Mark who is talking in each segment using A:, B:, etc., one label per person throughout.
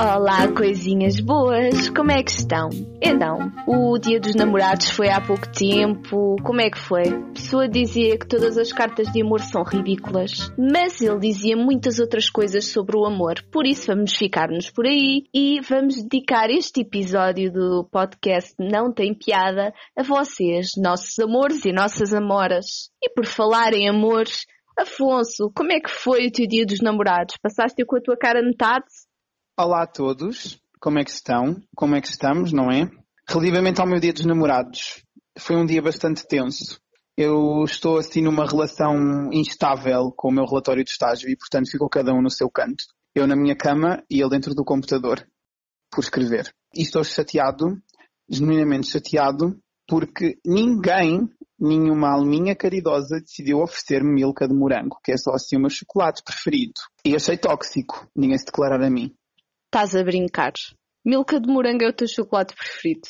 A: Olá, coisinhas boas, como é que estão? Então, o dia dos namorados foi há pouco tempo, como é que foi? A pessoa dizia que todas as cartas de amor são ridículas, mas ele dizia muitas outras coisas sobre o amor, por isso vamos ficar-nos por aí e vamos dedicar este episódio do podcast Não Tem Piada a vocês, nossos amores e nossas amoras. E por falar em amores, Afonso, como é que foi o teu dia dos namorados? Passaste com a tua cara metade?
B: Olá a todos, como é que estão? Como é que estamos, não é? Relativamente ao meu dia dos namorados, foi um dia bastante tenso. Eu estou assim numa relação instável com o meu relatório de estágio e, portanto, ficou cada um no seu canto. Eu na minha cama e ele dentro do computador, por escrever. E estou chateado, genuinamente chateado, porque ninguém, nenhuma alminha caridosa decidiu oferecer-me milka de morango, que é só assim o meu chocolate preferido. E achei tóxico ninguém se declarar a mim.
A: Estás a brincar. Milka de morango é o teu chocolate preferido.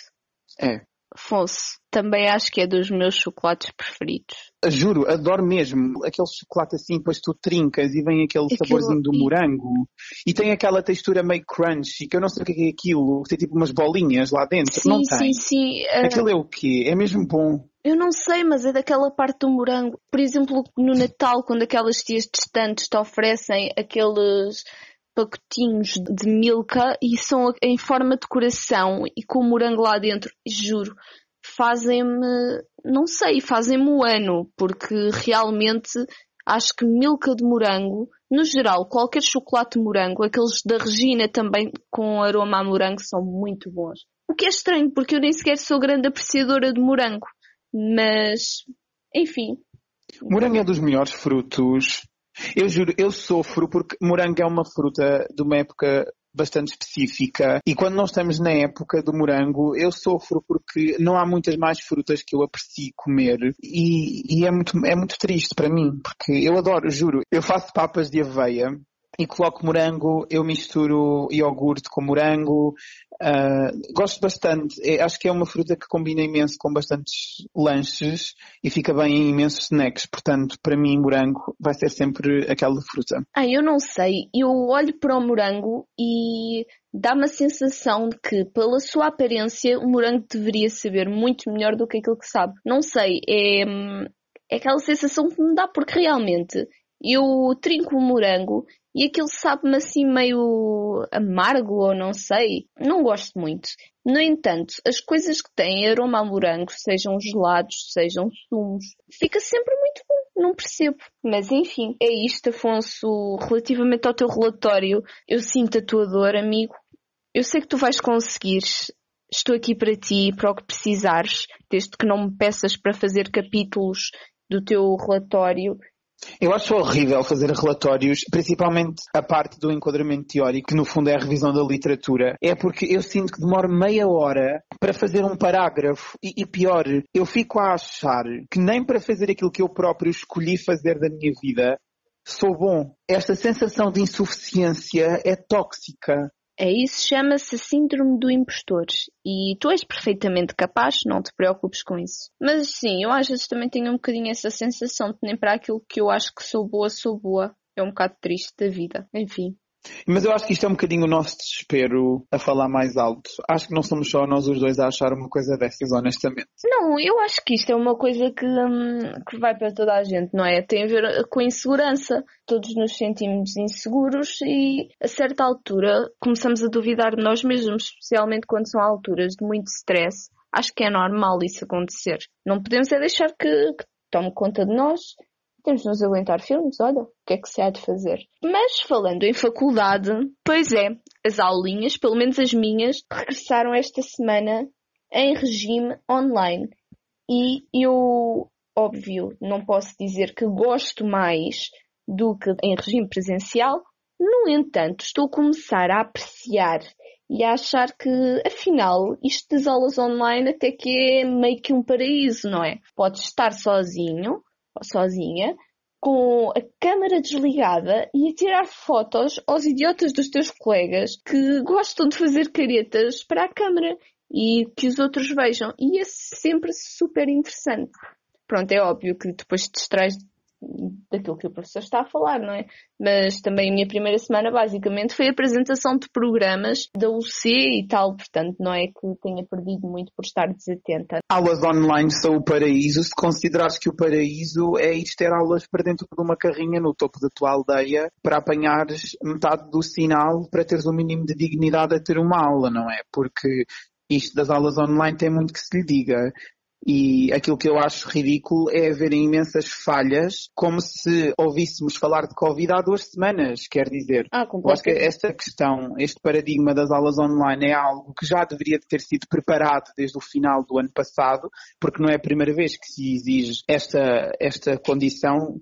B: É.
A: Afonso, também acho que é dos meus chocolates preferidos.
B: Juro, adoro mesmo. Aquele chocolate assim, depois tu trincas e vem aquele
A: Aquilo-
B: saborzinho do
A: e-
B: morango. E tem aquela textura meio crunchy, que eu não sei o que é aquilo. Tem tipo umas bolinhas lá dentro.
A: Sim,
B: não
A: sim,
B: tem.
A: sim. ah,
B: Aquilo é o quê? É mesmo bom.
A: Eu não sei, mas é daquela parte do morango. Por exemplo, no Natal, quando aquelas tias distantes te oferecem aqueles pacotinhos de milka e são em forma de coração e com o morango lá dentro, juro, fazem-me, não sei, fazem-me o ano, porque realmente acho que milka de morango, no geral, qualquer chocolate de morango, aqueles da Regina também com aroma a morango são muito bons. O que é estranho, porque eu nem sequer sou grande apreciadora de morango. Mas, enfim,
B: Morango é dos melhores frutos. Eu juro, eu sofro porque morango é uma fruta de uma época bastante específica e quando nós estamos na época do morango eu sofro porque não há muitas mais frutas que eu aprecio comer e, e é, muito, é muito triste para mim porque eu adoro, juro, eu faço papas de aveia e coloco morango, eu misturo iogurte com morango, ah, gosto bastante, É- acho que é uma fruta que combina imenso com bastantes lanches e fica bem em imensos snacks, portanto, para mim, morango vai ser sempre aquela fruta.
A: Ah, eu não sei. Eu olho para o morango e dá-me a sensação de que, pela sua aparência, o morango deveria saber muito melhor do que aquilo que sabe. Não sei, é, é aquela sensação que me dá, porque realmente eu trinco o morango e aquilo sabe-me assim meio amargo ou não sei. Não gosto muito. No entanto, as coisas que têm aroma a morango, sejam gelados, sejam sumos, fica sempre muito bom. Não percebo. Mas enfim, é isto, Afonso. Relativamente ao teu relatório, eu sinto a tua dor, amigo. Eu sei que tu vais conseguir. Estou aqui para ti, para o que precisares, desde que não me peças para fazer capítulos do teu relatório.
B: Eu acho horrível fazer relatórios, principalmente a parte do enquadramento teórico, que no fundo é a revisão da literatura. É porque eu sinto que demora meia hora para fazer um parágrafo. E, e pior, eu fico a achar que nem para fazer aquilo que eu próprio escolhi fazer da minha vida sou bom. Esta sensação de insuficiência é tóxica.
A: É isso, chama-se síndrome do impostor. E tu és perfeitamente capaz, não te preocupes com isso. Mas sim, eu às vezes também tenho um bocadinho essa sensação de nem para aquilo que eu acho que sou boa, sou boa. É um bocado triste da vida. Enfim.
B: Mas eu acho que isto é um bocadinho o nosso desespero a falar mais alto. Acho que não somos só nós os dois a achar uma coisa dessas, honestamente.
A: Não, eu acho que isto é uma coisa que, hum, que vai para toda a gente, não é? Tem a ver com insegurança. Todos nos sentimos inseguros e a certa altura começamos a duvidar de nós mesmos, especialmente quando são alturas de muito stress. Acho que é normal isso acontecer. Não podemos é deixar que, que tome conta de nós. Temos de nos aguentar filmes, olha, o que é que se há de fazer? Mas falando em faculdade, pois é, as aulinhas, pelo menos as minhas, regressaram esta semana em regime online. E eu, óbvio, não posso dizer que gosto mais do que em regime presencial. No entanto, estou a começar a apreciar e a achar que, afinal, isto das aulas online até que é meio que um paraíso, não é? Podes estar sozinho sozinha, com a câmara desligada e a tirar fotos aos idiotas dos teus colegas que gostam de fazer caretas para a câmara e que os outros vejam. E é sempre super interessante. Pronto, é óbvio que depois te distrais daquilo que o professor está a falar, não é? Mas também a minha primeira semana basicamente foi a apresentação de programas da UC e tal, portanto não é que tenha perdido muito por estar desatenta.
B: Aulas online são o paraíso, se considerares que o paraíso é ir ter aulas para dentro de uma carrinha no topo da tua aldeia para apanhares metade do sinal para teres o um mínimo de dignidade a ter uma aula, não é? Porque isto das aulas online tem muito que se lhe diga. E aquilo que eu acho ridículo é haver imensas falhas, como se ouvíssemos falar de Covid há duas semanas, quer dizer.
A: Ah,
B: eu acho que esta questão, este paradigma das aulas online é algo que já deveria ter sido preparado desde o final do ano passado, porque não é a primeira vez que se exige esta, esta condição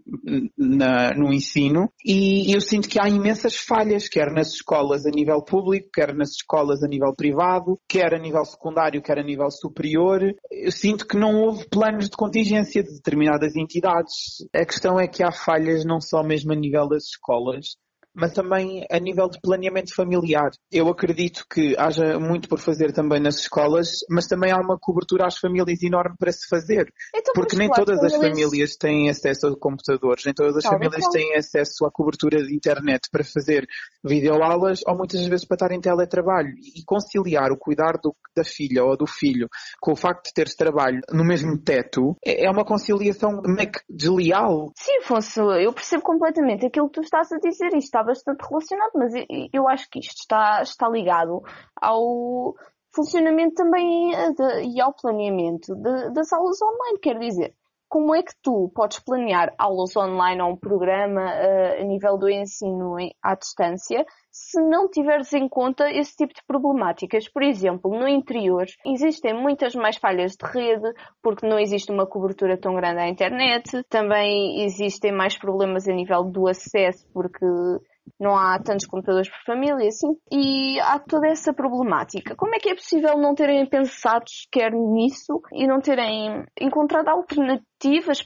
B: na, no ensino. E eu sinto que há imensas falhas, quer nas escolas a nível público, quer nas escolas a nível privado, quer a nível secundário, quer a nível superior. Eu sinto que não houve planos de contingência de determinadas entidades. A questão é que há falhas não só mesmo a nível das escolas, mas também a nível de planeamento familiar. Eu acredito que haja muito por fazer também nas escolas, mas também há uma cobertura às famílias enorme para se fazer.
A: Então,
B: porque nem todas as famílias têm acesso a computadores, nem todas as famílias têm acesso à cobertura de internet para fazer videoaulas ou muitas vezes para estar em teletrabalho. E conciliar o cuidar do, da filha ou do filho com o facto de teres trabalho no mesmo teto é, é uma conciliação meio que desleal.
A: Sim, Afonso, eu percebo completamente aquilo que tu estás a dizer e bastante relacionado, mas eu acho que isto está, está ligado ao funcionamento também eh, de, e ao planeamento de, das aulas online. Quer dizer, como é que tu podes planear aulas online ou um programa uh, a nível do ensino em, à distância se não tiveres em conta esse tipo de problemáticas? Por exemplo, no interior existem muitas mais falhas de rede porque não existe uma cobertura tão grande à internet, também existem mais problemas a nível do acesso porque não há tantos computadores por família, assim, e há toda essa problemática. Como é que é possível não terem pensado sequer nisso e não terem encontrado alternativas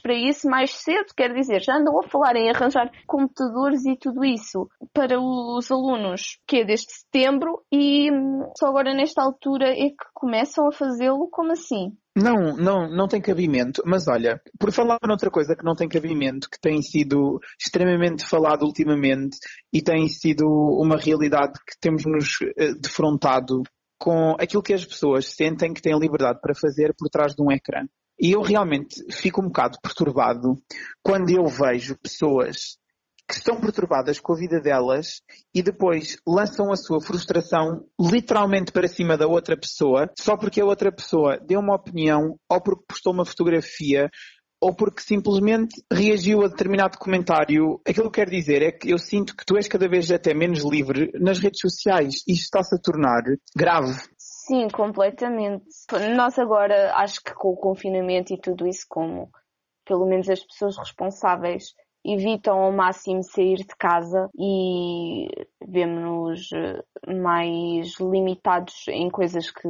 A: para isso mais cedo? Quer dizer, já andam a falar em arranjar computadores e tudo isso para os alunos, que é desde setembro, e só agora nesta altura é que começam a fazê-lo? Como assim?
B: Não, não, não tem cabimento. Mas olha, por falar noutra coisa que não tem cabimento, que tem sido extremamente falado ultimamente e tem sido uma realidade que temos nos uh, defrontado com aquilo que as pessoas sentem que têm liberdade para fazer por trás de um ecrã. E eu realmente fico um bocado perturbado quando eu vejo pessoas que estão perturbadas com a vida delas e depois lançam a sua frustração literalmente para cima da outra pessoa, só porque a outra pessoa deu uma opinião ou porque postou uma fotografia ou porque simplesmente reagiu a determinado comentário. Aquilo que quero dizer é que eu sinto que tu és cada vez até menos livre nas redes sociais. Isto está-se a tornar grave.
A: Sim, completamente. Nós agora, acho que com o confinamento e tudo isso, como pelo menos as pessoas responsáveis evitam ao máximo sair de casa e vemos-nos eh, mais limitados em coisas que,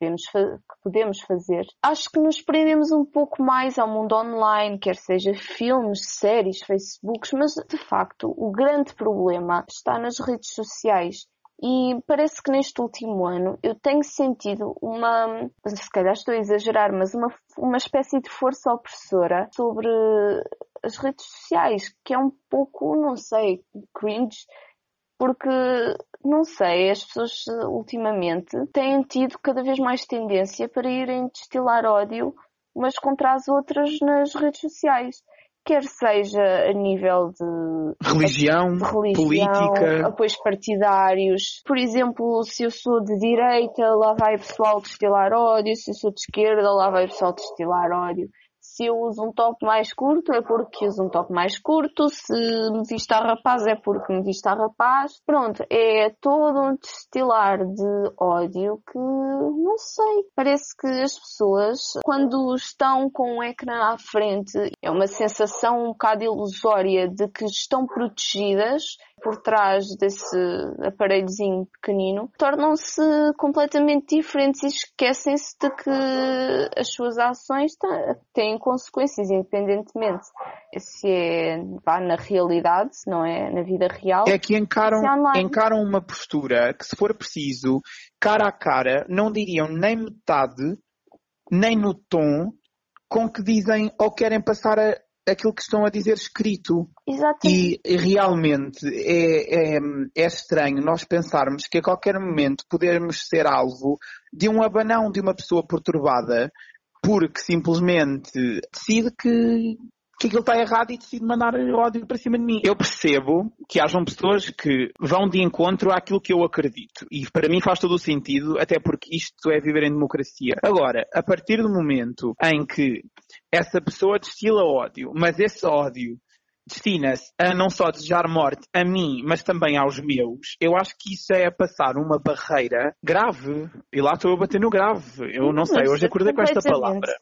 A: devemos, que podemos fazer. Acho que nos prendemos um pouco mais ao mundo online, quer seja filmes, séries, Facebooks, mas de facto o grande problema está nas redes sociais. E parece que neste último ano eu tenho sentido uma, se calhar estou a exagerar, mas uma, uma espécie de força opressora sobre as redes sociais, que é um pouco, não sei, cringe, porque, não sei, as pessoas ultimamente têm tido cada vez mais tendência para irem destilar ódio umas contra as outras nas redes sociais. Quer seja a nível de
B: religião, de religião política,
A: apoios partidários. Por exemplo, se eu sou de direita, lá vai o pessoal destilar ódio. Se eu sou de esquerda, lá vai o pessoal destilar ódio se eu uso um top mais curto é porque uso um top mais curto, se me visto a rapaz é porque me visto a rapaz. Pronto, é todo um destilar de ódio que não sei. Parece que as pessoas, quando estão com o ecrã à frente, é uma sensação um bocado ilusória de que estão protegidas por trás desse aparelhozinho pequenino tornam-se completamente diferentes e esquecem-se de que as suas ações têm consequências, independentemente se é vá, na realidade, não é na vida real.
B: É que encaram, é encaram uma postura que, se for preciso, cara a cara, não diriam nem metade, nem no tom com que dizem ou querem passar a, aquilo que estão a dizer escrito.
A: Exatamente.
B: E realmente é, é, é, estranho nós pensarmos que a qualquer momento podemos ser alvo de um abanão de uma pessoa perturbada porque simplesmente decide que que aquilo está errado e decide mandar ódio para cima de mim. Eu percebo que hajam pessoas que vão de encontro àquilo que eu acredito. E para mim faz todo o sentido, até porque isto é viver em democracia. Agora, a partir do momento em que essa pessoa destila ódio, mas esse ódio destina-se a não só desejar morte a mim, mas também aos meus, eu acho que isso é passar uma barreira grave. E lá estou a bater no grave. Eu não sei, hoje acordei com esta palavra.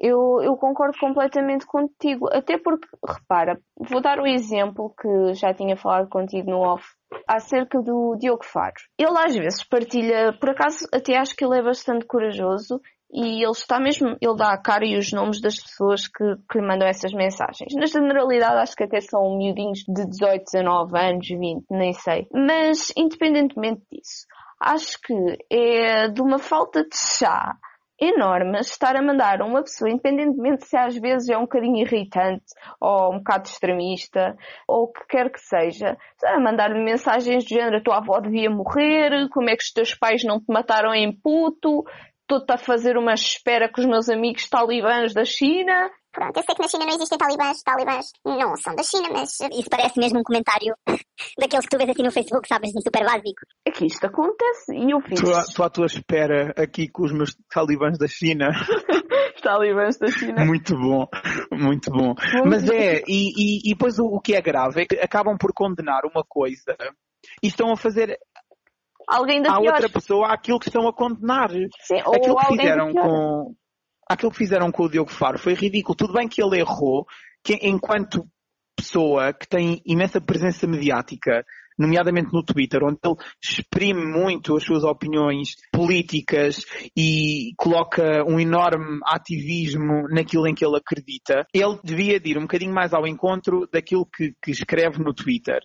A: Eu, eu concordo completamente contigo, até porque, repara, vou dar o um exemplo que já tinha falado contigo no off, acerca do Diogo Faro. Ele às vezes partilha, por acaso até acho que ele é bastante corajoso e ele está mesmo, ele dá a cara e os nomes das pessoas que, que lhe mandam essas mensagens. Na generalidade acho que até são miudinhos de 18, 19 anos, 20, nem sei. Mas independentemente disso, acho que é de uma falta de chá enorme estar a mandar uma pessoa, independentemente se às vezes é um bocadinho irritante ou um bocado extremista ou o que quer que seja, a mandar-me mensagens do género a tua avó devia morrer, como é que os teus pais não te mataram em puto, estou-te a fazer uma espera com os meus amigos talibãs da China.
C: Pronto, eu sei que na China não existem talibãs, talibãs não são da China, mas isso parece mesmo um comentário daqueles que tu vês assim no Facebook, sabes, de super básico.
A: É que isto acontece e eu fiz.
B: Estou à tua espera aqui com os meus talibãs da China.
A: talibãs da China.
B: Muito bom, muito bom. Muito Mas é, e, e, e depois o, o que é grave é que acabam por condenar uma coisa e estão a fazer
A: alguém da
B: Há
A: pior.
B: outra pessoa aquilo que estão a condenar.
A: Sim,
B: aquilo
A: que
B: fizeram com aquilo que fizeram com o Diogo Faro foi ridículo. Tudo bem que ele errou, que enquanto pessoa que tem imensa presença mediática, nomeadamente no Twitter, onde ele exprime muito as suas opiniões políticas e coloca um enorme ativismo naquilo em que ele acredita, ele devia ir um bocadinho mais ao encontro daquilo que, que escreve no Twitter.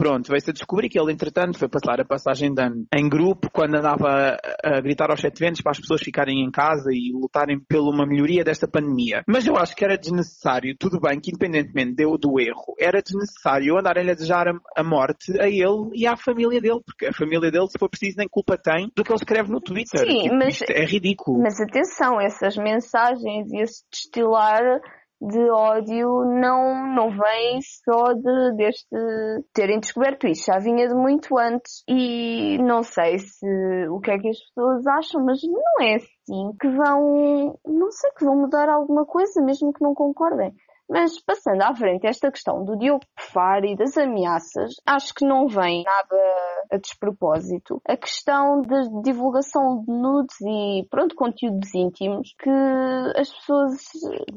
B: Pronto, veio-se a descobrir que ele, entretanto, foi passar a passagem de ano em grupo, quando andava a gritar aos sete ventos para as pessoas ficarem em casa e lutarem pela uma melhoria desta pandemia. Mas eu acho que era desnecessário, tudo bem que independentemente deu do erro, era desnecessário andarem a desejar a morte a ele e à família dele, porque a família dele, se for preciso, nem culpa tem do que ele escreve no Twitter.
A: Sim, mas,
B: é ridículo.
A: Mas atenção, essas mensagens e esse destilar de ódio não, não vem só de, deste terem descoberto isto, já vinha de muito antes e não sei se o que é que as pessoas acham, mas não é assim que vão, não sei, que vão mudar alguma coisa, mesmo que não concordem. Mas passando à frente esta questão do Diogo Faro e das ameaças, acho que não vem nada a despropósito. A questão da divulgação de nudes e, pronto, conteúdos íntimos que as pessoas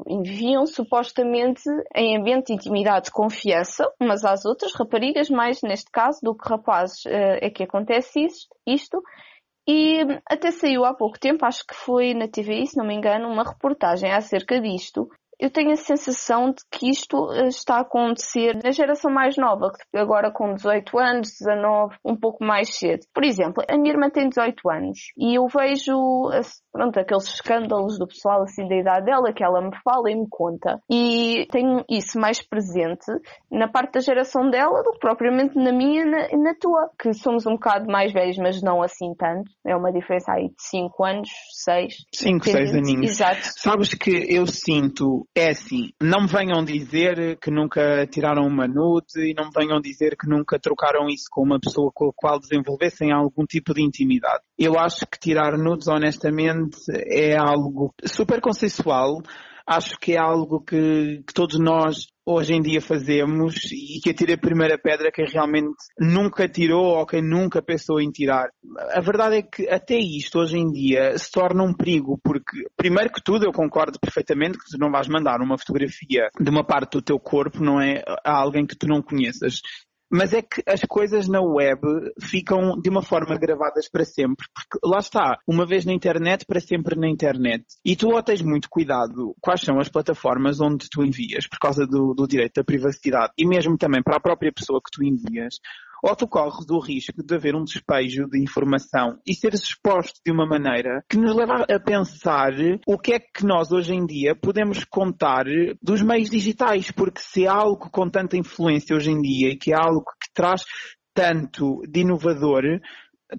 A: enviam supostamente em ambiente de intimidade de confiança umas às outras, raparigas mais neste caso do que rapazes eh, é que acontece isto, isto e até saiu há pouco tempo, acho que foi na TVI, se não me engano, uma reportagem acerca disto, eu tenho a sensação de que isto eh, está a acontecer na geração mais nova, agora com 18 anos, 19, um pouco mais cedo. Por exemplo, a minha irmã tem 18 anos e eu vejo pronto, aqueles escândalos do pessoal assim da idade dela que ela me fala e me conta. E tenho isso mais presente na parte da geração dela do que propriamente na minha e na, na, tua, que somos um bocado mais velhos, mas não assim tanto. É uma diferença aí de 5 anos, 6.
B: 5, 6 aninhos.
A: Exato.
B: Sabes que eu sinto, é assim, não me venham dizer que nunca tiraram uma nude e não me venham dizer que nunca trocaram isso com uma pessoa com a qual desenvolvessem algum tipo de intimidade. Eu acho que tirar nudes, honestamente, é algo super consensual. Acho que é algo que, que, todos nós hoje em dia fazemos e que atira a primeira pedra quem realmente nunca tirou ou quem nunca pensou em tirar. A verdade é que até isto hoje em dia se torna um perigo porque, primeiro que tudo, eu concordo perfeitamente que tu não vais mandar uma fotografia de uma parte do teu corpo, não é? A alguém que tu não conheças. Mas é que as coisas na web ficam de uma forma gravadas para sempre. Porque lá está, uma vez na internet, para sempre na internet. E tu ou tens muito cuidado quais são as plataformas onde tu envias, por causa do, do direito da privacidade, e mesmo também para a própria pessoa que tu envias, ou tu corres o risco de haver um despejo de informação e seres exposto de uma maneira que nos leva a pensar o que é que nós hoje em dia podemos contar dos meios digitais, porque se é algo com tanta influência hoje em dia e que é algo que traz tanto de inovador,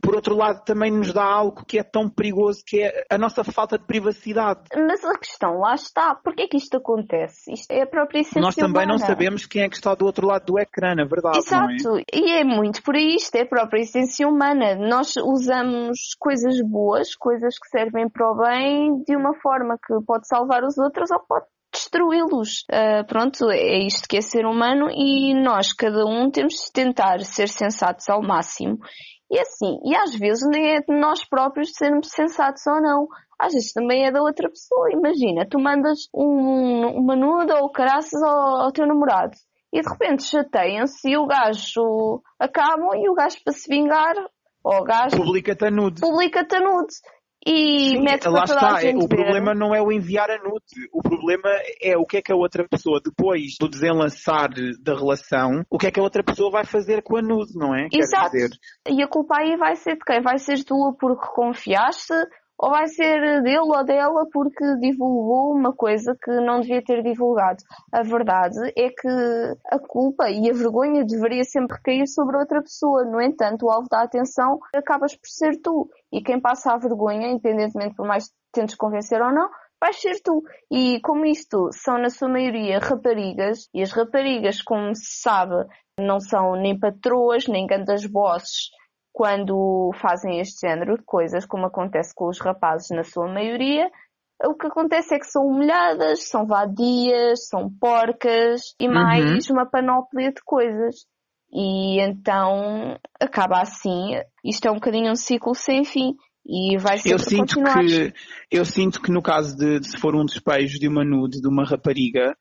B: por outro lado, também nos dá algo que é tão perigoso, que é a nossa falta de privacidade.
A: Mas a questão, lá está, porquê é que isto acontece? Isto é a própria essência
B: Nós também
A: humana.
B: não sabemos quem é que está do outro lado do ecrã, na verdade,
A: Exato,
B: não é?
A: e é muito por aí, isto é a própria essência humana. Nós usamos coisas boas, coisas que servem para o bem, de uma forma que pode salvar os outros ou pode destruí-los. Uh, pronto, é isto que é ser humano e nós, cada um, temos de tentar ser sensatos ao máximo e assim, e às vezes nem é de nós próprios sermos sensatos ou não. Às vezes também é da outra pessoa. Imagina, tu mandas um, uma nuda ou caraças ao, ao teu namorado e de repente chateiam-se e o gajo acabam e o gajo para se vingar, ou o gajo
B: Publica-te a nude.
A: publica-te a nude e
B: Sim,
A: mete
B: lá está. o
A: ver.
B: problema não é o enviar a nude. O problema é o que é que a outra pessoa, depois do desenlaçar da relação, o que é que a outra pessoa vai fazer com a nude, não é?
A: Exato. E a culpa aí vai ser de quem? Vai ser tua porque confiaste ou vai ser dele ou dela porque divulgou uma coisa que não devia ter divulgado. A verdade é que a culpa e a vergonha deveria sempre recair sobre outra pessoa. No entanto, o alvo da atenção acabas por ser tu. E quem passa a vergonha, independentemente por mais que tentes convencer ou não, vais ser tu. E como isto são na sua maioria raparigas, e as raparigas, como se sabe, não são nem patroas, nem grandes bosses quando fazem este género de coisas, como acontece com os rapazes na sua maioria, o que acontece é que são humilhadas, são vadias, são porcas e mais uma panóplia de coisas. E então acaba assim, isto é um bocadinho um ciclo sem fim e vai
B: eu
A: sempre
B: sinto
A: continuar.
B: que eu sinto que no caso de, de se for um despejo de uma nude de uma rapariga,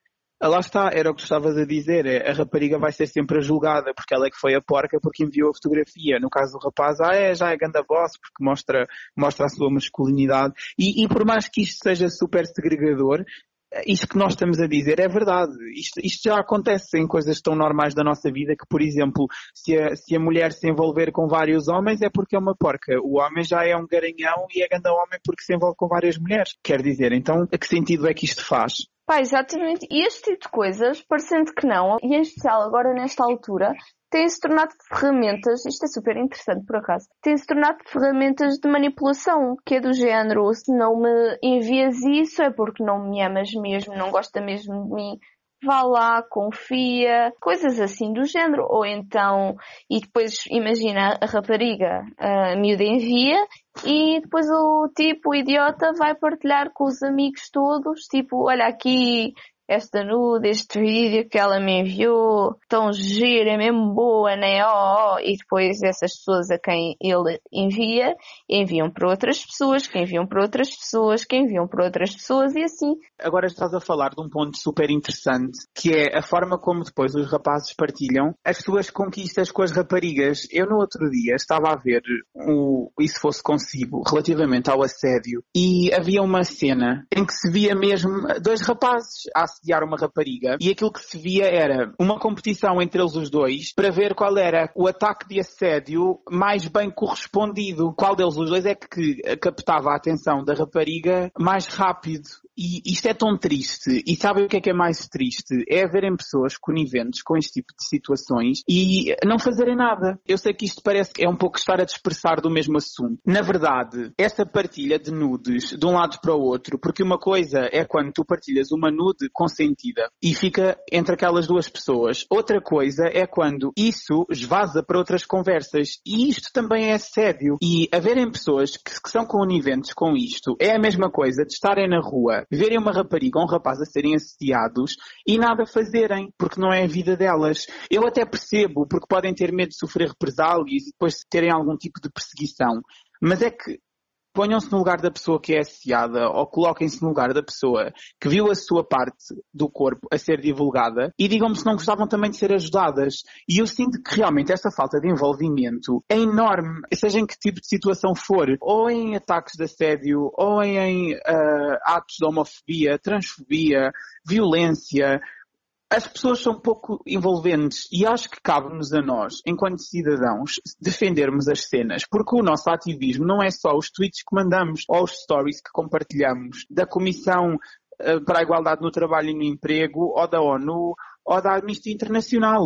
B: lá está, era o que tu estavas a dizer, é, a rapariga vai ser sempre a julgada, porque ela é que foi a porca porque enviou a fotografia. No caso do rapaz, ah é, já é ganda boss, porque mostra, mostra a sua masculinidade. E, e por mais que isto seja super segregador, isto que nós estamos a dizer é verdade. Isto, isto, já acontece em coisas tão normais da nossa vida que, por exemplo, se a, se a mulher se envolver com vários homens é porque é uma porca. O homem já é um garanhão e é grande homem porque se envolve com várias mulheres. Quer dizer, então, a que sentido é que isto faz?
A: Pá, exatamente. E este tipo de coisas, parecendo que não, e em especial agora nesta altura, têm-se tornado ferramentas, isto é super interessante por acaso, têm-se tornado ferramentas de manipulação, que é do género, se não me envias isso é porque não me amas mesmo, não gosta mesmo de mim, vá lá, confia, coisas assim do género. Ou então, e depois imagina a rapariga, a miúda envia e depois o tipo, o idiota, vai partilhar com os amigos todos, tipo, olha aqui esta nude, este vídeo que ela me enviou, tão gira, é mesmo boa, né? Oh, oh. E depois essas pessoas a quem ele envia, enviam para outras pessoas, que enviam para outras pessoas, que enviam para outras pessoas e assim.
B: Agora estás a falar de um ponto super interessante, que é a forma como depois os rapazes partilham as suas conquistas com as raparigas. Eu no outro dia estava a ver o se fosse consigo, relativamente ao assédio, e havia uma cena em que se via mesmo dois rapazes a assediar uma rapariga e aquilo que se via era uma competição entre eles os dois para ver qual era o ataque de assédio mais bem correspondido. Qual deles os dois é que captava a atenção da rapariga mais rápido. E isto é tão triste. E sabem o que é que é mais triste? É haverem pessoas coniventes com este tipo de situações e não fazerem nada. Eu sei que isto parece que é um pouco estar a dispersar do mesmo assunto. Na verdade, essa partilha de nudes de um lado para o outro, porque uma coisa é quando tu partilhas uma nude consentida e fica entre aquelas duas pessoas. Outra coisa é quando isso esvaza para outras conversas. E isto também é assédio. E haverem pessoas que, que são coniventes com isto é a mesma coisa de estarem na rua verem uma rapariga ou um rapaz a serem assediados e nada fazerem, porque não é a vida delas. Eu até percebo, porque podem ter medo de sofrer represálias e depois terem algum tipo de perseguição. Mas é que ponham-se no lugar da pessoa que é assediada ou coloquem-se no lugar da pessoa que viu a sua parte do corpo a ser divulgada e digam-me se não gostavam também de ser ajudadas. E eu sinto que realmente essa falta de envolvimento é enorme, seja em que tipo de situação for, ou em ataques de assédio, ou em uh, atos de homofobia, transfobia, violência, as pessoas são pouco envolventes e acho que cabe-nos a nós, enquanto cidadãos, defendermos as cenas, porque o nosso ativismo não é só os tweets que mandamos ou os stories que compartilhamos da Comissão eh, para a Igualdade no Trabalho e no Emprego ou da ONU ou da Amnistia Internacional.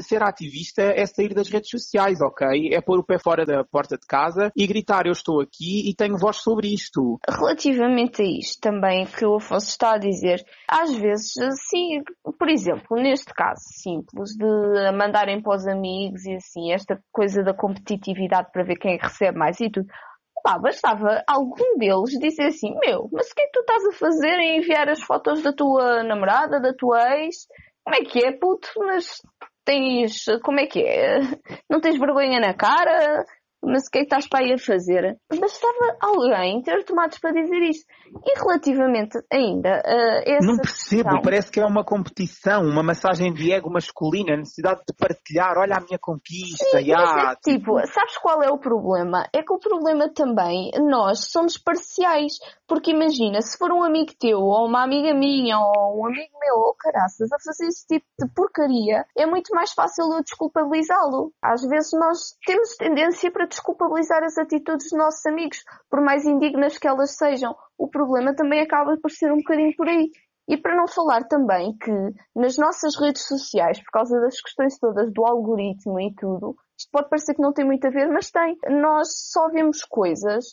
B: Ser ativista é sair das redes sociais, ok? É pôr o pé fora da porta de casa e gritar eu estou aqui e tenho voz sobre isto.
A: Relativamente a isto também que o Afonso está a dizer, às vezes, sim, por exemplo, neste caso simples de mandarem para os amigos e assim, esta coisa da competitividade para ver quem recebe mais e tudo. Pá, bastava algum deles dizer assim, meu, mas o que é que tu estás a fazer em enviar as fotos da tua namorada, da tua ex? Como é que é, puto? Mas tens. Como é que é? Não tens vergonha na cara? Mas o que é que estás para aí a fazer? Bastava alguém ter tomados para dizer isto. E relativamente ainda a essa
B: Não percebo, questão... parece que é uma competição, uma massagem de ego masculina, a necessidade de partilhar, olha a minha conquista.
A: Sim, yeah, é, tipo, sabes qual é o problema? É que o problema também, nós somos parciais. Porque imagina, se for um amigo teu, ou uma amiga minha, ou um amigo meu, ou caraças, a fazer esse tipo de porcaria, é muito mais fácil eu desculpabilizá-lo. Às vezes nós temos tendência para desculpabilizar as atitudes dos nossos amigos, por mais indignas que elas sejam. O problema também acaba por ser um bocadinho por aí. E para não falar também que nas nossas redes sociais, por causa das questões todas do algoritmo e tudo, isto pode parecer que não tem muito a ver, mas tem. Nós só vemos coisas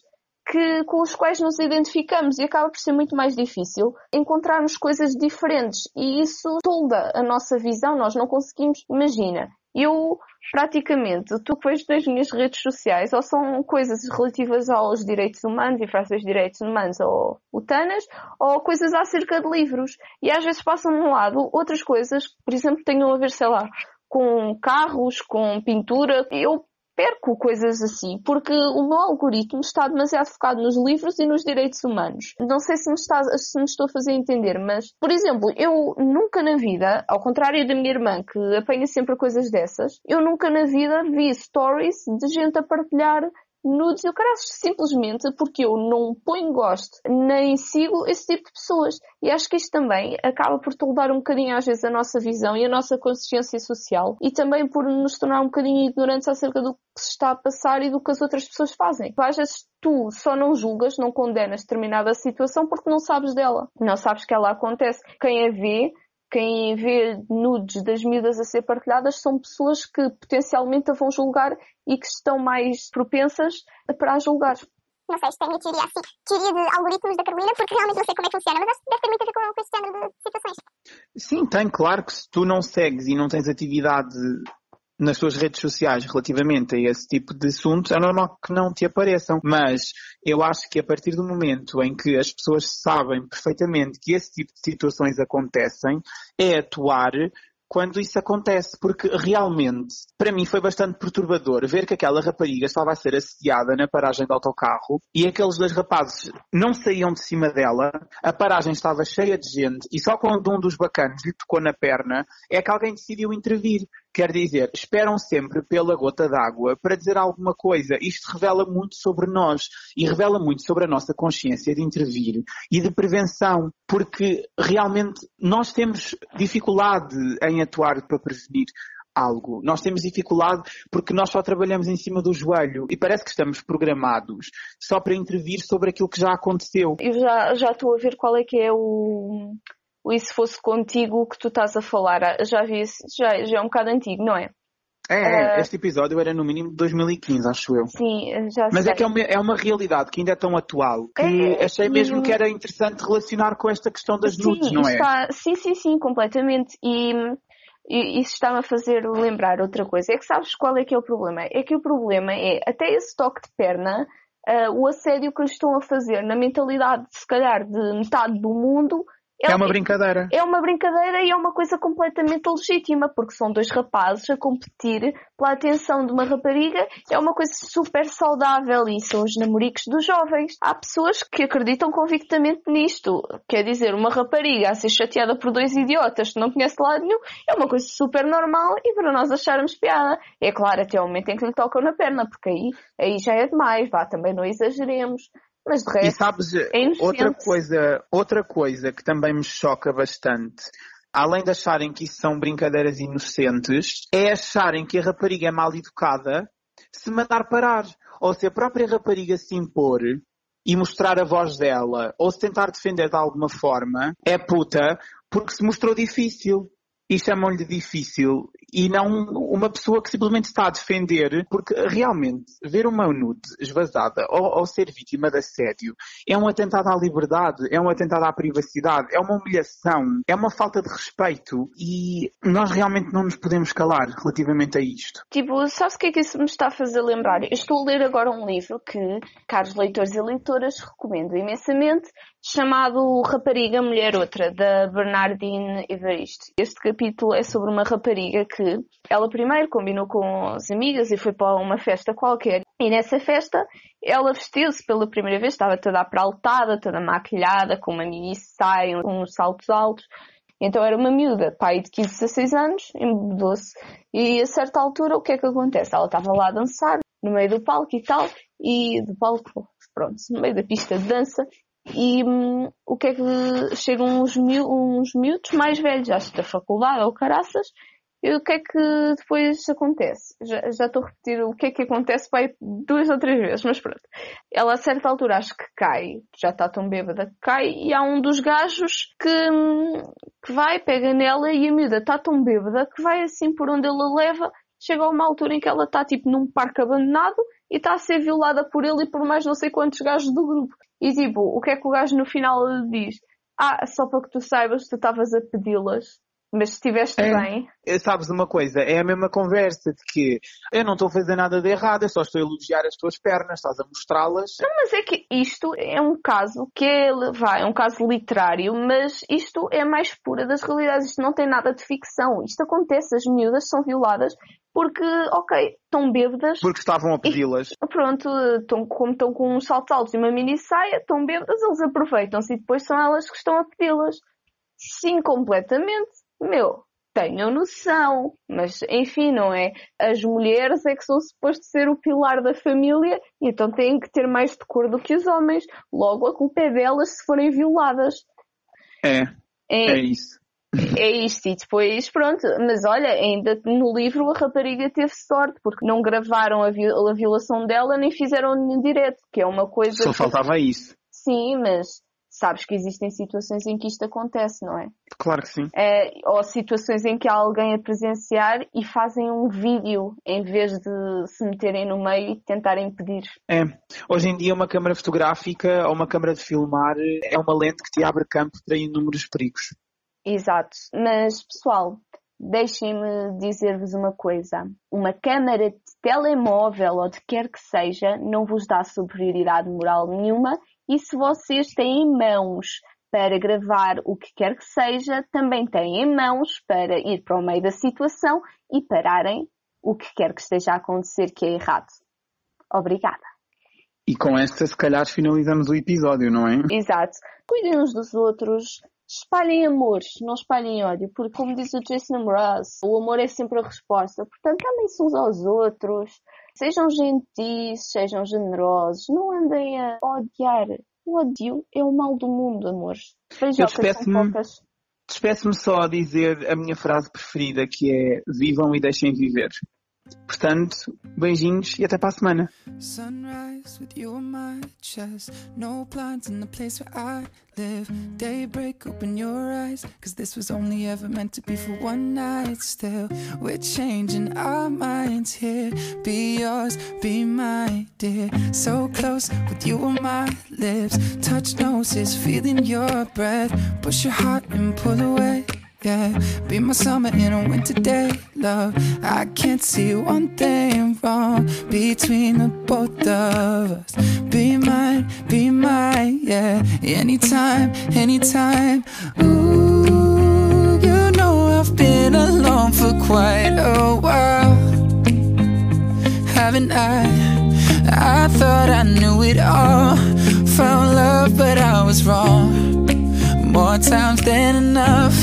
A: que, com os quais nos identificamos e acaba por ser muito mais difícil encontrarmos coisas diferentes e isso tolda a nossa visão, nós não conseguimos, imagina, eu praticamente tu que nas minhas redes sociais ou são coisas relativas aos direitos humanos frases de direitos humanos ou utanas ou coisas acerca de livros e às vezes passam de um lado outras coisas, por exemplo, tenham a ver, sei lá, com carros, com pintura. Eu perco coisas assim, porque o meu algoritmo está demasiado focado nos livros e nos direitos humanos. Não sei se me, está, se me estou a fazer entender, mas, por exemplo, eu nunca na vida, ao contrário da minha irmã, que apanha sempre coisas dessas, eu nunca na vida vi stories de gente a partilhar nudes eu quero simplesmente porque eu não ponho gosto nem sigo esse tipo de pessoas. E acho que isto também acaba por toldar um bocadinho às vezes a nossa visão e a nossa consciência social e também por nos tornar um bocadinho ignorantes acerca do que se está a passar e do que as outras pessoas fazem. Às vezes tu só não julgas, não condenas determinada situação porque não sabes dela. Não sabes que ela acontece. Quem a vê quem vê nudes das miúdas a ser partilhadas são pessoas que potencialmente a vão julgar e que estão mais propensas para a julgar.
C: Não sei se tem a teoria assim, teoria de algoritmos da Carolina, porque realmente não sei como é que funciona, mas acho que deve ter muito a ver com, com esse género de situações.
B: Sim, tem, claro que se tu não segues e não tens atividade nas suas redes sociais relativamente a esse tipo de assuntos, é normal que não te apareçam. Mas eu acho que a partir do momento em que as pessoas sabem perfeitamente que esse tipo de situações acontecem, é atuar quando isso acontece, porque realmente, para mim foi bastante perturbador ver que aquela rapariga estava a ser assediada na paragem do autocarro e aqueles dois rapazes não saíam de cima dela, a paragem estava cheia de gente e só quando um dos bacanos lhe tocou na perna é que alguém decidiu intervir. Quer dizer, esperam sempre pela gota d'água para dizer alguma coisa. Isto revela muito sobre nós e revela muito sobre a nossa consciência de intervir e de prevenção, porque realmente nós temos dificuldade em atuar para prevenir algo. Nós temos dificuldade porque nós só trabalhamos em cima do joelho e parece que estamos programados só para intervir sobre aquilo que já aconteceu.
A: Eu já, já estou a ver qual é que é o, e se fosse contigo que tu estás a falar. Ah, já vi, já, já é um bocado antigo, não é?
B: É, uh, este episódio era no mínimo de 2015, acho eu.
A: Sim, já
B: Mas
A: sei.
B: é que é uma, é uma realidade que ainda é tão atual que é, achei mesmo que era interessante relacionar com esta questão das sim, nudes, não é?
A: Está, sim, sim, sim, completamente. E, e isso está-me a fazer lembrar outra coisa. É que sabes qual é que é o problema? É que o problema é, até esse toque de perna, uh, o assédio que eles estão a fazer na mentalidade, se calhar, de metade do mundo,
B: é, é uma brincadeira.
A: É uma brincadeira e é uma coisa completamente legítima, porque são dois rapazes a competir pela atenção de uma rapariga. É uma coisa super saudável e são os namoricos dos jovens. Há pessoas que acreditam convictamente nisto. Quer dizer, uma rapariga a ser chateada por dois idiotas que não conhece de lado nenhum é uma coisa super normal e para nós acharmos piada. É claro, até o momento em que lhe tocam na perna, porque aí, aí já é demais, vá, também não exageremos. Mas de resto,
B: e sabes,
A: é
B: outra coisa, outra coisa que também me choca bastante além de acharem que isso são brincadeiras inocentes, é acharem que a rapariga é mal educada se mandar parar. Ou se a própria rapariga se impor e mostrar a voz dela, ou se tentar defender de alguma forma, é puta porque se mostrou difícil. E chamam-lhe difícil e não uma pessoa que simplesmente está a defender, porque realmente ver uma nude esvazada ou, ou, ser vítima de assédio é um atentado à liberdade, é um atentado à privacidade, é uma humilhação, é uma falta de respeito e nós realmente não nos podemos calar relativamente a isto.
A: Tipo, sabes o que é que isso me está a fazer lembrar? Eu estou a ler agora um livro que, caros leitores e leitoras, recomendo imensamente, chamado Rapariga Mulher Outra, da Bernardine Evaristo. Este capítulo é sobre uma rapariga que ela primeiro combinou com as amigas e foi para uma festa qualquer. E nessa festa ela vestiu-se pela primeira vez, estava toda apraltada, toda maquilhada, com uma mini saia, uns saltos altos. Então era uma miúda, pai de 15, 16 anos, embebedou-se. E a certa altura o que é que acontece? Ela estava lá a dançar, no meio do palco e tal, e do palco, pronto, no meio da pista de dança, e hum, o que é que chegam uns, miú uns miúdos mais velhos, acho da faculdade ou caraças, e o que é que depois acontece? Já, já estou a repetir o que é que acontece pai, duas ou três vezes, mas pronto. Ela a certa altura acho que cai, já está tão bêbada que cai, e há um dos gajos que, que vai, pega nela e a miúda está tão bêbada que vai assim por onde ele a leva, chega a uma altura em que ela está tipo num parque abandonado e está a ser violada por ele e por mais não sei quantos gajos do grupo. E tipo, o que é que o gajo no final diz? Ah, só para que tu saibas, tu estavas a pedi-las. Mas estiveste
B: é,
A: bem.
B: É, sabes uma coisa? É a mesma conversa de que eu não estou a fazer nada de errado, eu só estou a elogiar as tuas pernas, estás a mostrá-las.
A: Não, mas é que isto é um caso que é, vai, é um caso literário, mas isto é mais pura das realidades. Isto não tem nada de ficção. Isto acontece, as miúdas são violadas porque, ok, estão bêbadas.
B: Porque estavam a pedi-las.
A: Pronto, estão, como estão com uns saltos altos e uma mini saia, estão bêbadas, eles aproveitam-se e depois são elas que estão a pedi-las. Sim, completamente. Meu, tenham noção. Mas, enfim, não é? As mulheres é que são suposto ser o pilar da família e então têm que ter mais decoro do que os homens. Logo, a culpa é delas se forem violadas.
B: É. É, é isso.
A: É isto, e depois, pronto, mas olha, ainda no livro a rapariga teve sorte, porque não gravaram a, a violação dela nem fizeram nenhum direto, que é uma coisa.
B: Só
A: que...
B: faltava isso.
A: Sim, mas sabes que existem situações em que isto acontece, não é?
B: Claro que sim.
A: É, ou situações em que há alguém a presenciar e fazem um vídeo em vez de se meterem no meio e tentarem impedir.
B: É. Hoje em dia uma câmara fotográfica ou uma câmara de filmar é uma lente que te abre campo para inúmeros perigos.
A: Exato. Mas, pessoal, deixem-me dizer-vos uma coisa. Uma câmara de telemóvel ou de quer que seja não vos dá superioridade moral nenhuma e se vocês têm mãos para gravar o que quer que seja, também têm mãos para ir para o meio da situação e pararem o que quer que esteja a acontecer que é errado. Obrigada.
B: E com esta, se calhar, finalizamos o episódio, não é?
A: Exato. Cuidem uns dos outros, espalhem amor, não espalhem ódio, porque como diz o Jason Mraz, o amor é sempre a resposta. Portanto, amem-se uns aos outros, sejam gentis, sejam generosos, não andem a odiar. O ódio é o mal do mundo, amores. Beijocas são poucas.
B: Despeço-me só a dizer a minha frase preferida, que é vivam e deixem viver. Portanto, beijinhos e até para a semana. Sunrise with you on my chest. No blinds in the place where I live. Daybreak, open your eyes. Cause this was only ever meant to be for one night. Still, we're changing our minds here. Be yours, be my dear. So close with you on my lips. Touch noses, feeling your breath. Push your heart and pull away yeah. Be my summer in a winter day, love. I can't see one thing wrong between the both of us. Be mine, be mine, yeah. Anytime, anytime. Ooh, you know I've been alone for quite a while, haven't I? I thought I knew it all. Found love, but I was wrong. More times than enough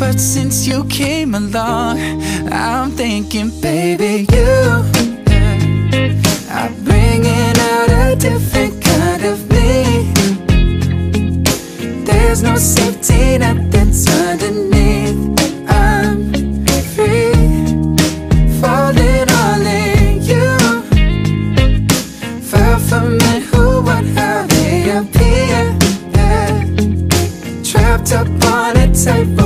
B: but since you came along I'm thinking, baby, you Are bringing out a different kind of me. There's no safety net that's underneath.
D: I'm free Falling all in you. Fell from it, who, what, how they appear? Trapped up on a tightrope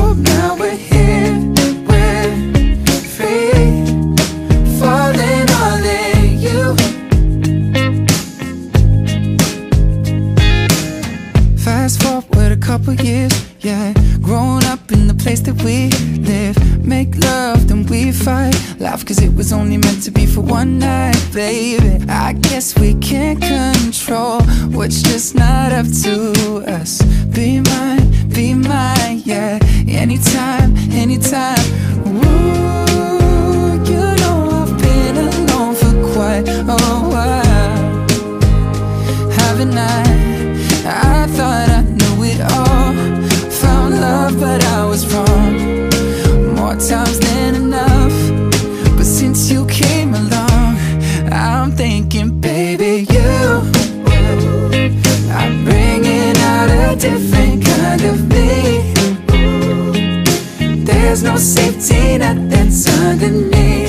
D: that's underneath.